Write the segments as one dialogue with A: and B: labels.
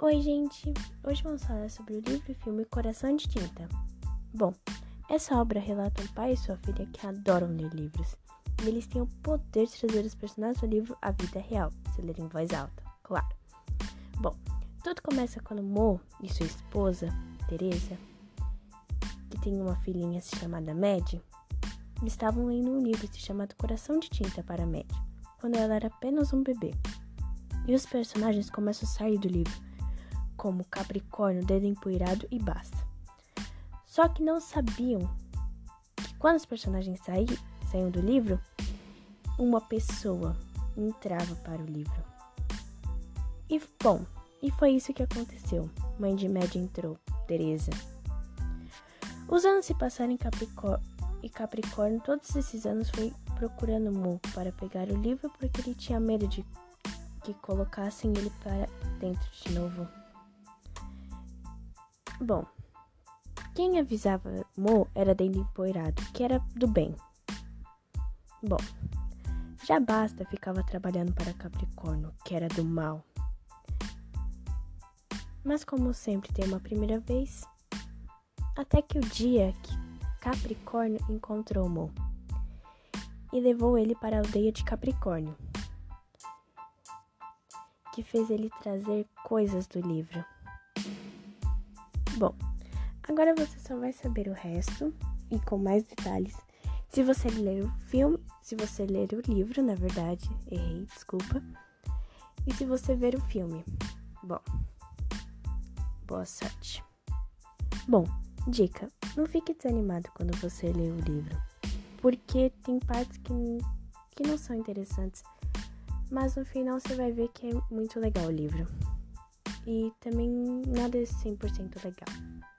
A: Oi, gente! Hoje vamos falar sobre o livro e filme Coração de Tinta. Bom, essa obra relata um pai e sua filha que adoram ler livros. E eles têm o poder de trazer os personagens do livro à vida real, se lerem em voz alta, claro. Bom, tudo começa quando Mo e sua esposa, Teresa, que tem uma filhinha chamada Mad, estavam lendo um livro chamado Coração de Tinta para Mad, quando ela era apenas um bebê. E os personagens começam a sair do livro, como Capricórnio, Dedo Empoeirado e Basta. Só que não sabiam que quando os personagens saí, saíam do livro, uma pessoa entrava para o livro. E bom, e foi isso que aconteceu. Mãe de Média entrou, Teresa. Os anos se passaram em Capricórnio e Capricórnio todos esses anos foi procurando Mu para pegar o livro porque ele tinha medo de que colocassem ele para dentro de novo. Bom, quem avisava Mo era Dendo Empoeirado, que era do bem. Bom, já basta ficava trabalhando para Capricórnio, que era do mal. Mas como sempre tem uma primeira vez, até que o dia que Capricórnio encontrou Mo e levou ele para a aldeia de Capricórnio que fez ele trazer coisas do livro. Agora você só vai saber o resto e com mais detalhes se você ler o filme, se você ler o livro, na verdade, errei, desculpa. E se você ver o filme. Bom, boa sorte. Bom, dica: não fique desanimado quando você lê o livro, porque tem partes que, que não são interessantes mas no final você vai ver que é muito legal o livro. E também nada é 100% legal.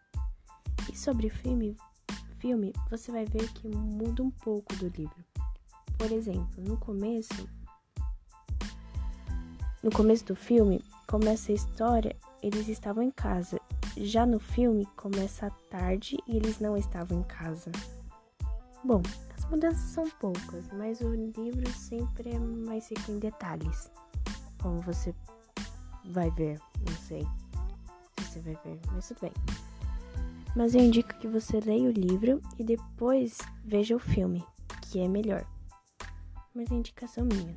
A: Sobre o filme, filme, você vai ver que muda um pouco do livro. Por exemplo, no começo, no começo do filme, começa a história, eles estavam em casa. Já no filme, começa a tarde e eles não estavam em casa. Bom, mudanças são poucas, mas o livro sempre é mais rico em detalhes. Como você vai ver, não sei se você vai ver, mas tudo bem. Mas eu indico que você leia o livro e depois veja o filme, que é melhor. Mas é indicação minha.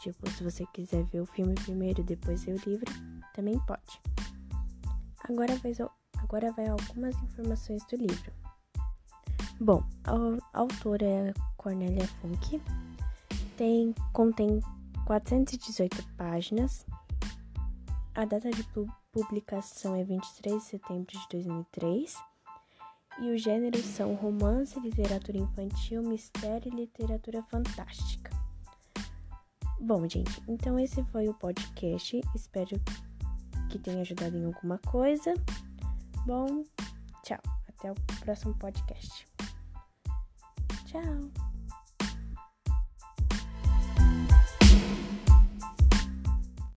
A: Tipo, se você quiser ver o filme primeiro e depois ler o livro, também pode. Agora vai, agora vai algumas informações do livro. Bom, a autora é Cornélia Funk, tem, contém 418 páginas, a data de publicação é 23 de setembro de 2003 e os gêneros são romance, literatura infantil, mistério e literatura fantástica. Bom, gente, então esse foi o podcast. Espero que tenha ajudado em alguma coisa. Bom, tchau. Até o próximo podcast. Tchau!